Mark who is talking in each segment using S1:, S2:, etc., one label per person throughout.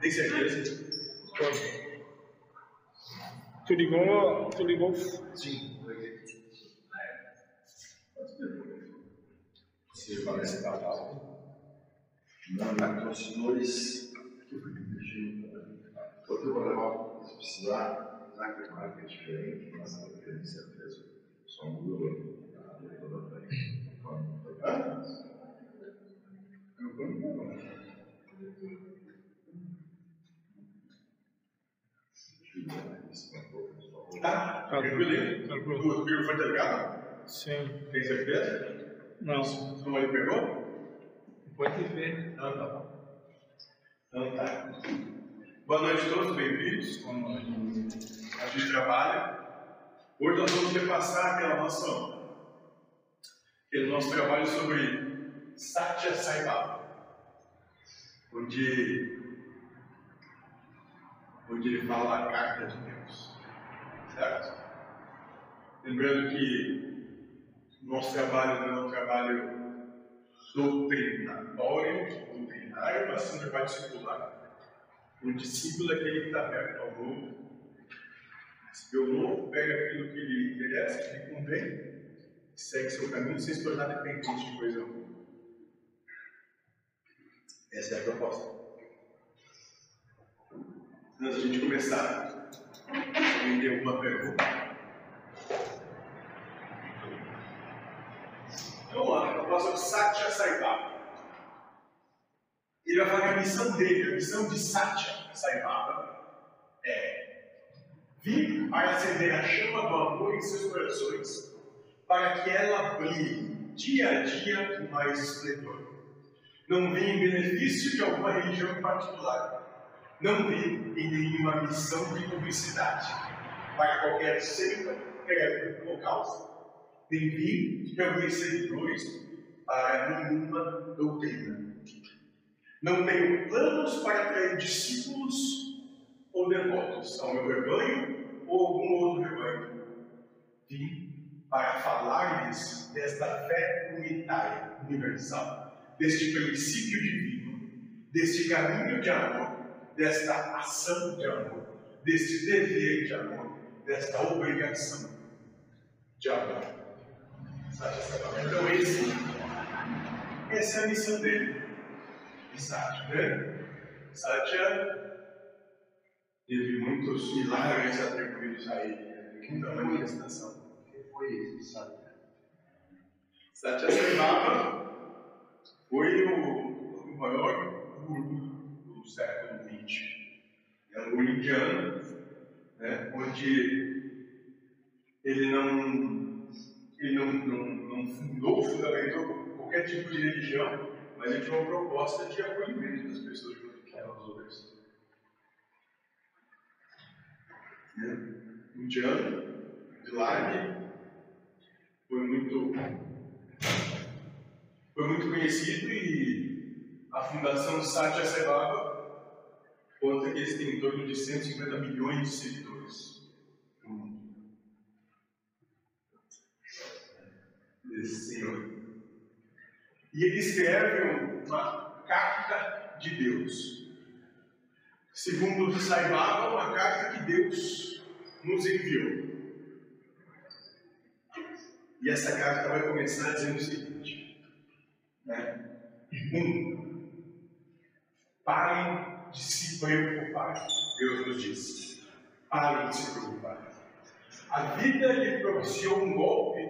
S1: Tem certeza?
S2: Tu ligou, tu ligou
S3: Sim, Se parece que está Não, não, então, senhores, outro problema, se precisar, já que a é diferente, mas não tem certeza. Só muda toda a frente. Hã?
S1: Tá?
S2: Tá
S1: Tranquilo?
S2: tranquilo.
S1: O filho foi delegado?
S2: Sim.
S1: Tem certeza?
S2: Não.
S1: Sua mãe pegou?
S2: Pode ver.
S1: Não, tá bom. Então tá. Boa noite a todos, bem-vindos. A gente trabalha. Hoje nós vamos repassar aquela nossa, aquele nosso trabalho sobre Satya Sai Baba, onde, onde ele fala a carta de Deus. Certo? Lembrando que nosso trabalho não é um trabalho doutrinatório, doutrinário, mas sim um trabalho discipular. Um discípulo é aquele que está aberto ao. Recebeu o novo, pega aquilo que lhe interessa, que lhe convém, segue seu caminho sem se tornar dependente de coisa alguma. Essa é a proposta. Antes de a gente começar, alguém tem alguma pergunta? Vamos lá, proposta do Satya Sai Baba. Ele vai falar que a missão dele, a missão de Satya Sai Baba é vir para acender a chama do amor em seus corações, para que ela brilhe dia a dia com mais esplendor. Não vi em benefício de alguma religião em particular. Não vi em nenhuma missão de publicidade para qualquer seita, credo ou causa. Nem vi reunir seguidores para nenhuma doutrina. Não tenho planos para atrair discípulos ou devotos ao meu rebanho ou algum outro rebanho. Vim para falar-lhes desta fé unitária, universal, deste princípio divino, deste caminho de amor, desta ação de amor, deste dever de amor, desta obrigação de amor. Então, esse, essa é a missão dele. Satya, né? Satya teve muitos milagres atribuídos a ele, muita manifestação.
S3: que foi isso, sabe?
S1: Satya Sarvama foi o, o maior guru do século É um guru indiano, né, onde ele não, ele não, não, não fundou, fundamentou qualquer tipo de religião, mas ele tinha uma proposta de acolhimento das pessoas junto com as outras. Né? Indiano, Lime, foi muito foi muito conhecido e a fundação Satya Sai Baba conta que eles têm em torno de 150 milhões de seguidores no mundo. Senhor. E ele escreve uma carta de Deus. Segundo Sai Baba, uma carta que Deus nos enviou. E essa carta vai começar dizendo o seguinte: né? Um, de se preocupar. Deus nos diz: parem de se preocupar. A vida lhe propiciou um golpe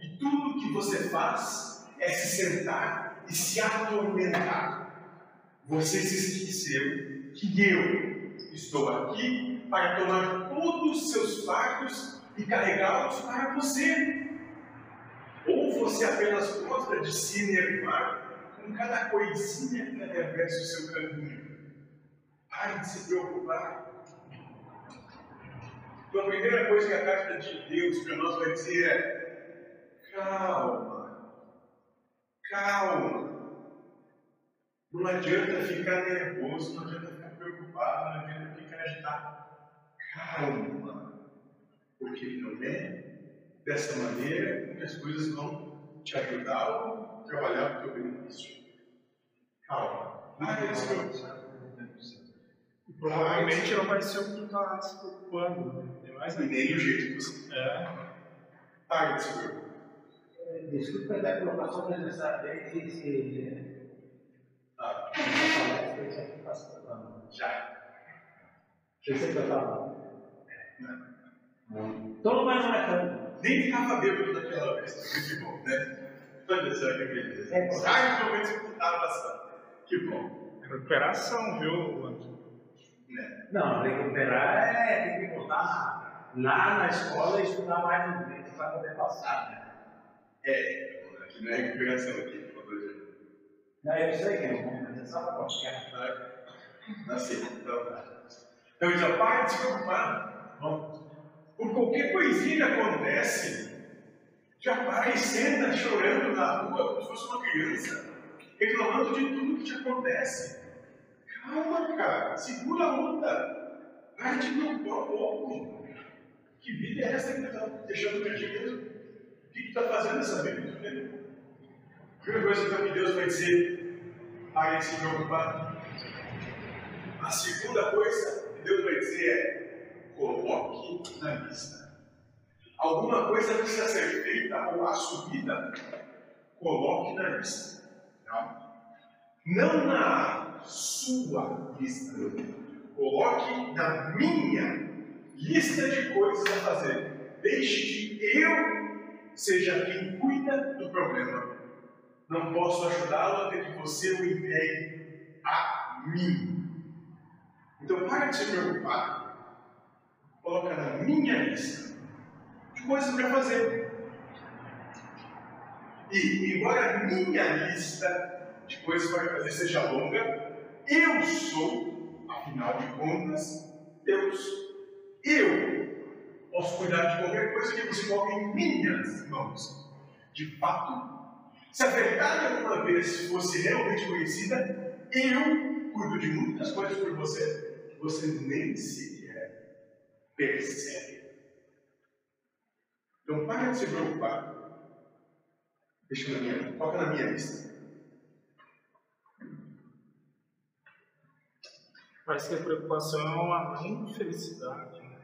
S1: e tudo que você faz é se sentar e se atormentar. Você se esqueceu que eu estou aqui para tomar todos os seus fardos e carregá-los para você. Ou você apenas gosta de se enervar com cada coisinha que atravessa o seu caminho? Pare de se preocupar. Então, a primeira coisa que a carta de Deus para nós vai dizer é: calma, calma. Não adianta ficar nervoso, não adianta ficar preocupado, não adianta ficar agitado. Calma, porque não é dessa maneira que as coisas vão te ajudar ou trabalhar para o teu benefício. Calma, nada disso.
S2: Provavelmente não vai ser o que tu tá se preocupando. Né? Tem mais
S1: E nem do jeito que você
S2: É.
S1: paga de se preocupar.
S4: Eh, Desculpe la colocación de esa de ese
S1: Ah,
S4: Não.
S1: já.
S4: Pensei que eu estava.
S1: Não.
S4: Todo mais não é tanto.
S1: Nem ficava bêbado daquela vez, que bom, né? Olha só que beleza.
S4: É.
S1: Raros momentos que estava bastante. Que bom.
S2: Recuperação, viu, Antônio?
S4: Não, recuperar é tem que voltar lá na escola e estudar mais um tempo para poder passar. Né?
S1: É, aqui não é recuperação aqui, por favor.
S4: Não, eu sei que é é só para qualquer.
S1: Assim, então tá. Então, já para de se preocupar. Bom, por qualquer coisinha que acontece, já para e senta chorando na rua como se fosse uma criança, reclamando de tudo que te acontece. Calma, cara, segura a onda. Para de preocupar um pouco. Que vida é essa que está deixando mesmo? O que tu está fazendo nessa vida? A primeira coisa que Deus vai dizer, pare de se preocupar. A segunda coisa que Deus vai dizer é: coloque na lista. Alguma coisa precisa ser feita ou assumida, coloque na lista. Não, não na sua lista, coloque na minha lista de coisas a fazer. Deixe que eu seja quem cuida do problema. Não posso ajudá-lo até que você o entregue a mim. Então, para de se preocupar. Coloca na minha lista de coisas para fazer. E, embora a minha lista de coisas para fazer seja longa, eu sou, afinal de contas, Deus. Eu posso cuidar de qualquer coisa que você coloque em minhas mãos. De fato, se a verdade alguma vez fosse realmente conhecida, eu cuido de muitas coisas por você que você nem sequer percebe. Então para de se preocupar. Deixa na minha, coloca na minha lista.
S2: Parece que a preocupação é uma mãe de felicidade, né?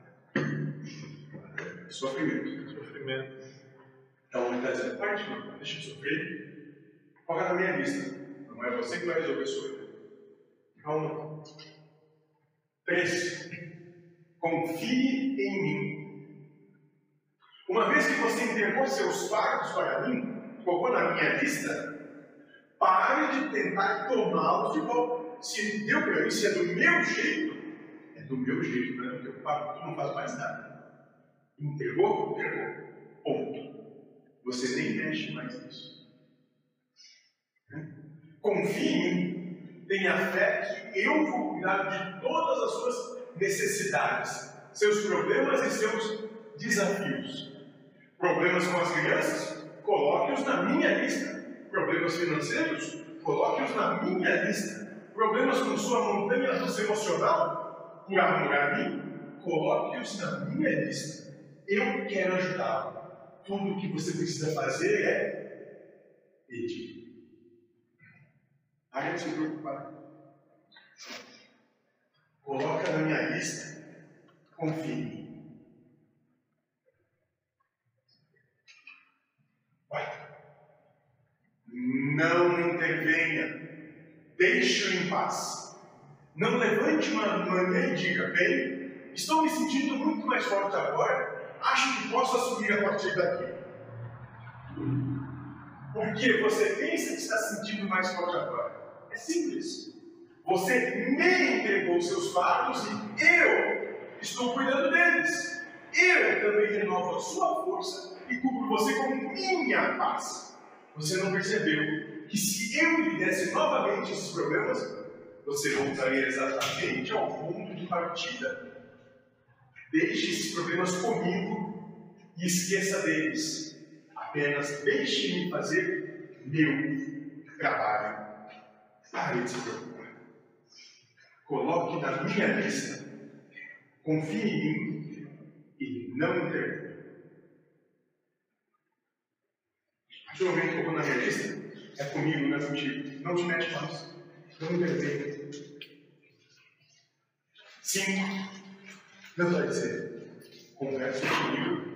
S1: Sofrimento.
S2: Sofrimento.
S1: Então ele está dizendo, parte, não, deixa eu sofrer. Coloca na minha lista. Não é você que vai resolver vida. Calma. Três. Confie em mim. Uma vez que você entregou seus fardos para mim, colocou na minha lista, pare de tentar tomá-los de volta. Se deu para mim, se é do meu jeito, é do meu jeito, não é do teu pai, tu não faz mais nada. Entregou? Entregou. Ponto. Você nem mexe mais nisso. Né? Confie em mim. Tenha fé que eu vou cuidar de todas as suas necessidades, seus problemas e seus desafios. Problemas com as crianças? Coloque-os na minha lista. Problemas financeiros? Coloque-os na minha lista. Problemas com sua montanha russa emocional? Por amor a mim? Coloque-os na minha lista. Eu quero ajudá-lo. Tudo o que você precisa fazer é pedir. Pare de se preocupar. Coloca na minha lista. Confie em mim. Não intervenha. Deixe-o em paz. Não levante uma manhã e diga: bem, estou me sentindo muito mais forte agora. Acho que posso assumir a partir daqui. Porque você pensa que está se sentindo mais forte agora. É simples. Você me entregou seus fardos e eu estou cuidando deles. Eu também renovo a sua força e cubro você com minha paz. Você não percebeu que se eu lhe desse novamente esses problemas, você voltaria exatamente ao ponto de partida. Deixe esses problemas comigo e esqueça deles. Apenas deixe-me fazer meu trabalho. Pare de se preocupar. Coloque na minha lista. Confie em mim e não intervenha. A partir do momento que colocou na minha lista, é comigo, não é contigo. Não te mete mais. Não intervenha. Cinco. Deus vai dizer: converse comigo.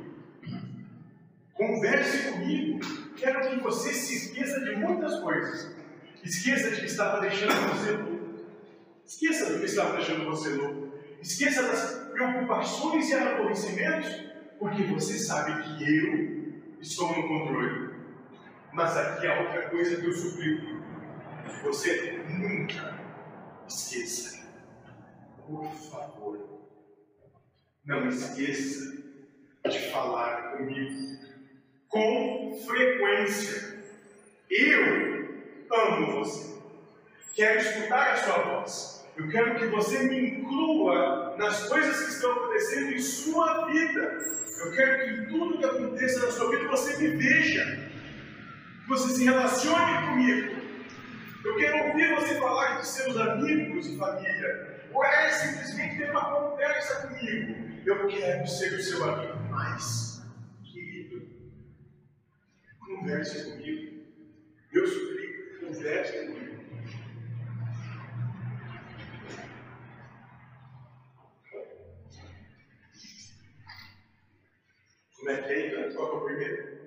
S1: Converse comigo. Quero que você se esqueça de muitas coisas. Esqueça de que estava deixando você louco. Esqueça do que estava deixando você louco. Esqueça das preocupações e aborrecimentos, porque você sabe que eu estou no controle. Mas aqui há outra coisa que eu suplico. Você nunca esqueça. Por favor, não esqueça de falar comigo com frequência. Eu amo você. Quero escutar a sua voz. Eu quero que você me inclua nas coisas que estão acontecendo em sua vida. Eu quero que tudo que aconteça na sua vida você me veja. Você se relacione comigo. Eu quero ouvir você falar de seus amigos e família. Ou é simplesmente ter uma conversa comigo. Eu quero ser o seu amigo mais querido. Converse comigo. Eu suplico, converse comigo. Como é que é então? Qual é o primeiro?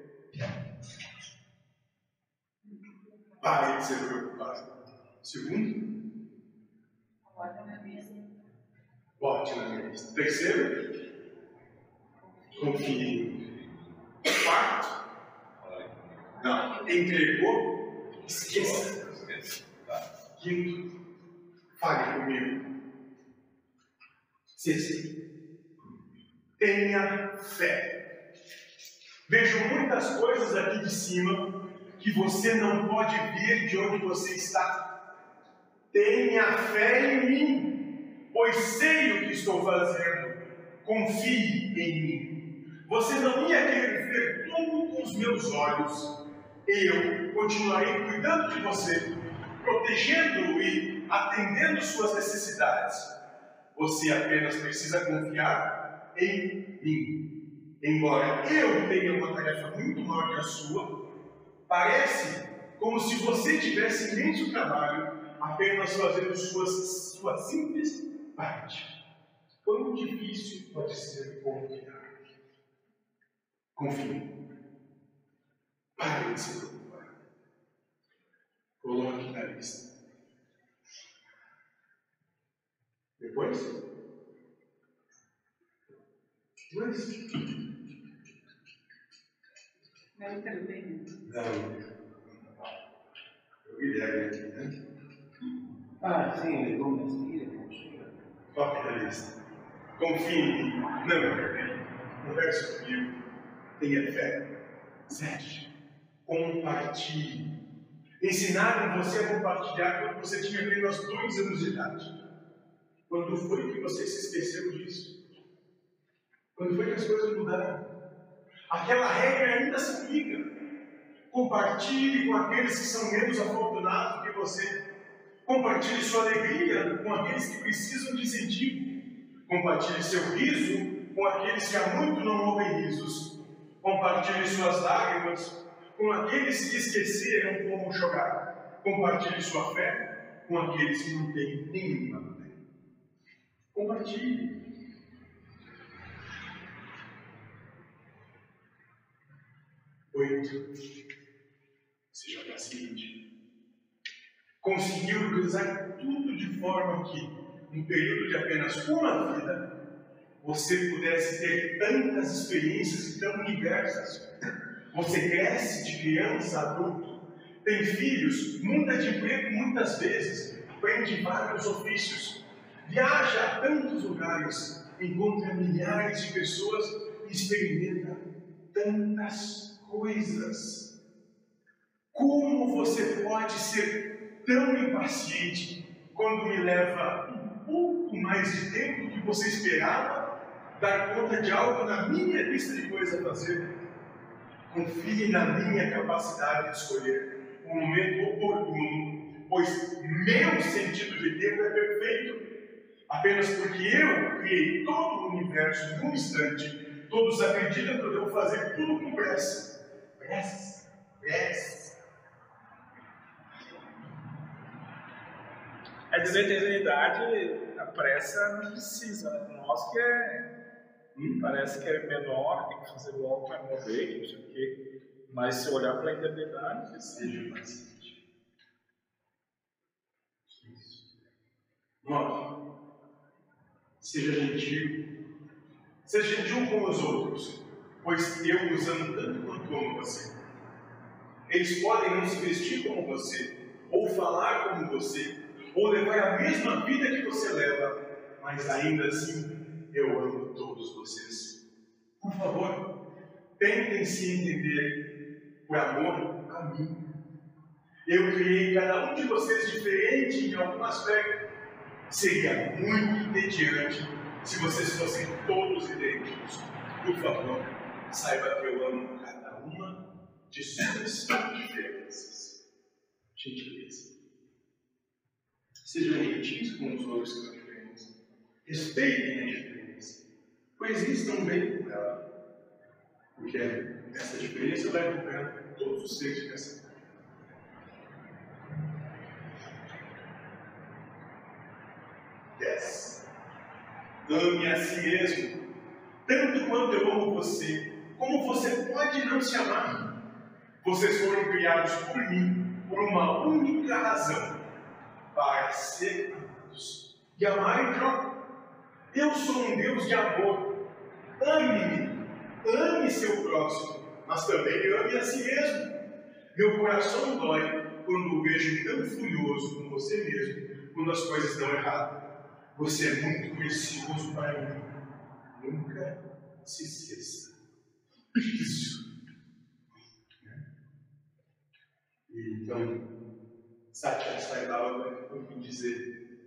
S1: Pare de ser preocupado. Segundo,
S5: Bota na mesa.
S1: bote na mesa. Terceiro, confie. Quarto, não, entregou, esqueça. Quinto, fale comigo. Sexto, tenha fé. Vejo muitas coisas aqui de cima que você não pode ver de onde você está. Tenha fé em mim, pois sei o que estou fazendo. Confie em mim. Você não ia querer ver tudo com os meus olhos. Eu continuarei cuidando de você, protegendo-o e atendendo suas necessidades. Você apenas precisa confiar em mim. Embora eu tenha uma tarefa muito maior que a sua, parece como se você tivesse imenso trabalho apenas fazendo suas, sua simples parte. Quão difícil pode ser confiar? Confie. Pare de se preocupar. Coloque na lista. Depois? Dois.
S5: Mas também.
S1: Não. Eu Guilherme aqui, né?
S4: Ah, sim, ele comecei,
S1: Coloque na lista. Confie. Não me Converse comigo. Tenha fé. Sete. Compartilhe. Ensinaram você a compartilhar quando você tinha apenas dois anos de idade. Quando foi que você se esqueceu disso? Quando foi que as coisas mudaram? Aquela regra ainda se aplica. Compartilhe com aqueles que são menos afortunados que você. Compartilhe sua alegria com aqueles que precisam de incentivo. Compartilhe seu riso com aqueles que há muito não ouvem risos. Compartilhe suas lágrimas com aqueles que esqueceram como chorar. Compartilhe sua fé com aqueles que não têm nenhuma fé. Compartilhe. Oito. Seja paciente. Conseguiu organizar tudo de forma que, no período de apenas uma vida, você pudesse ter tantas experiências tão diversas. Você cresce de criança a adulto, tem filhos, muda de emprego muitas vezes, aprende vários ofícios, viaja a tantos lugares, encontra milhares de pessoas e experimenta tantas coisas. Como você pode ser tão impaciente quando me leva um pouco mais de tempo do que você esperava dar conta de algo na minha lista de coisas a fazer? Confie na minha capacidade de escolher o momento oportuno, pois meu sentido de tempo é perfeito. Apenas porque eu criei todo o universo num instante, todos acreditam que eu devo fazer tudo com pressa. Pressa, pressa.
S2: É Mas na eternidade, a pressa não precisa, né? Nós que é.
S1: Hum?
S2: Parece que é menor, tem que fazer logo para que não sei o quê. Mas se olhar para a eternidade,
S1: paciente. Isso. Nove. Seja gentil. Seja gentil com os outros, pois eu os amo tanto quanto amo você. Eles podem não se vestir como você, ou falar como você, ou levar a mesma vida que você leva, mas ainda assim eu amo todos vocês. Por favor, tentem se entender por amor a mim. Eu criei cada um de vocês diferente em algum aspecto. Seria muito entediante se vocês fossem todos idênticos. Por favor, saiba que eu amo cada uma de suas diferenças. Gentileza. Sejam gentis com os outros que são diferentes. Respeitem a diferença. Coexistam bem com ela. Porque essa diferença vai acompanhar todos os seres dessa terra. Dez. Ame a si mesmo, tanto quanto eu amo você, como você pode não se amar. Vocês foram criados por mim por uma única razão: para ser amados e amar troca. Eu sou um Deus de amor. Ame-me, ame seu próximo, mas também ame a si mesmo. Meu coração dói quando o vejo tão furioso com você mesmo, quando as coisas dão errado. Você é muito precioso para mim. Nunca se esqueça disso. E, então, Satya Sai Baba vai dizer: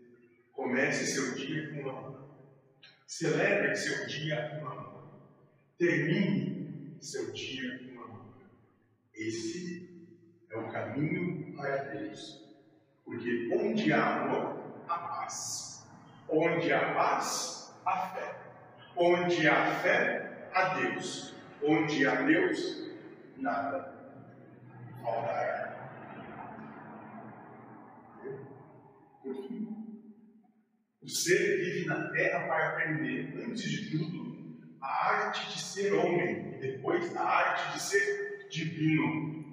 S1: comece seu dia com amor. Celebre seu dia com amor. Termine seu dia com amor. Esse é o caminho para Deus. Porque onde há amor, há paz. Onde há paz, há fé. Onde há fé, há Deus. Onde há Deus, nada faltará. Por fim, o ser vive na terra para aprender, antes de tudo, a arte de ser homem e depois a arte de ser divino.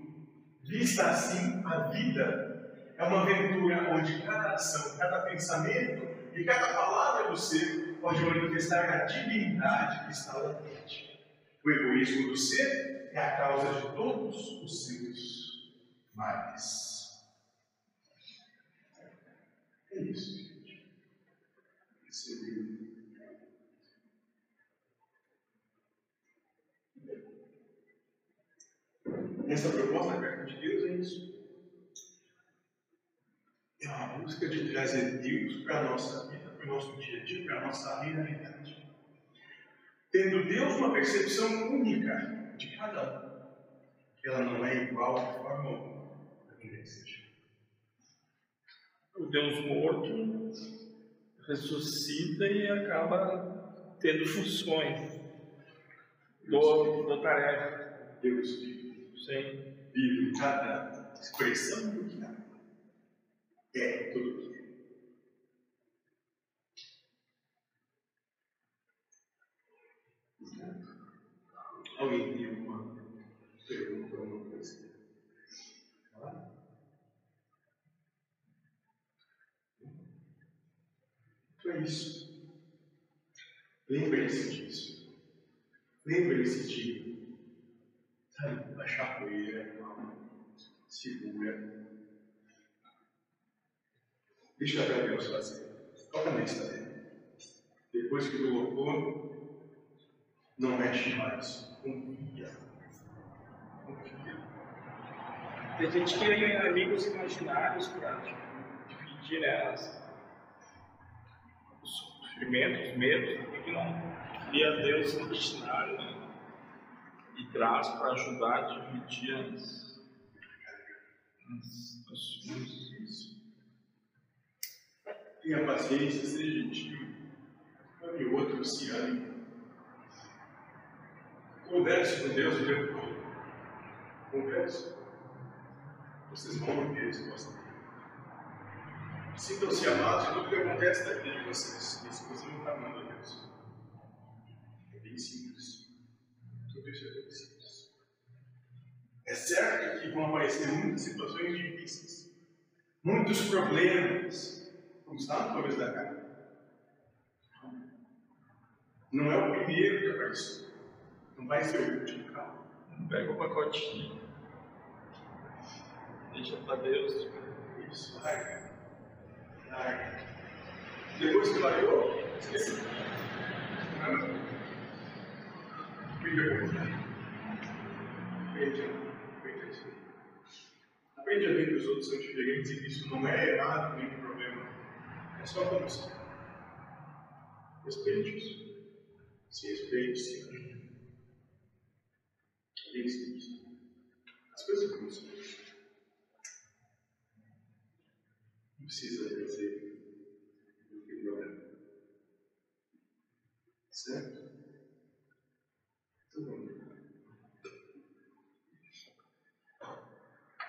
S1: Vista assim, a vida é uma aventura onde cada ação, cada pensamento e cada palavra do ser pode manifestar a divindade que está latente. O egoísmo do ser é a causa de todos os seus males. É isso, gente. Esse livro. Essa proposta da carta de Deus é isso. É uma busca de trazer Deus para a nossa vida, para o nosso dia a dia, para a nossa realidade. Tendo Deus uma percepção única de cada um. Ela não é igual de forma alguma a ninguém seja.
S2: o Deus morto ressuscita e acaba tendo funções do, da tarefa.
S1: Deus vive,
S2: Sim.
S1: em cada expressão do que. É tudo que é. Alguém tem alguma pergunta, alguma coisa? Então é isso. Lembre-se disso. Lembre-se de baixar poeira, segura. Deixa para Deus fazer. Toca lista dele. Depois que colocou, não mexe mais. Confia. Confia.
S2: Tem gente que tem amigos imaginários para dividir né, as- os sofrimentos, os medos, que não cria Deus imaginário né, e traz para ajudar a dividir as, as, as suas.
S1: Tenha paciência, seja gentil. Ame outro, se ame. Converse com Deus o tempo todo. Converse. Vocês vão ouvir a resposta dele. Sintam-se amados em tudo que acontece na vida de vocês. Isso você não está amando a Deus. É bem simples. É certo que vão aparecer muitas situações difíceis, muitos problemas, como está no começo da carta. Não é o primeiro que apareceu. Não vai ser o último, calma.
S2: Pega o pacotinho. Deixa pra Deus.
S1: Isso, larga. Larga. Depois que largou, esqueci. Aprende Aprende a isso. Ver que os outros são diferentes e que isso não é errado nem problema. É só como são. Respeite isso. Se respeite, se ame. É bem simples. As coisas como são. Não precisa que não é. Certo?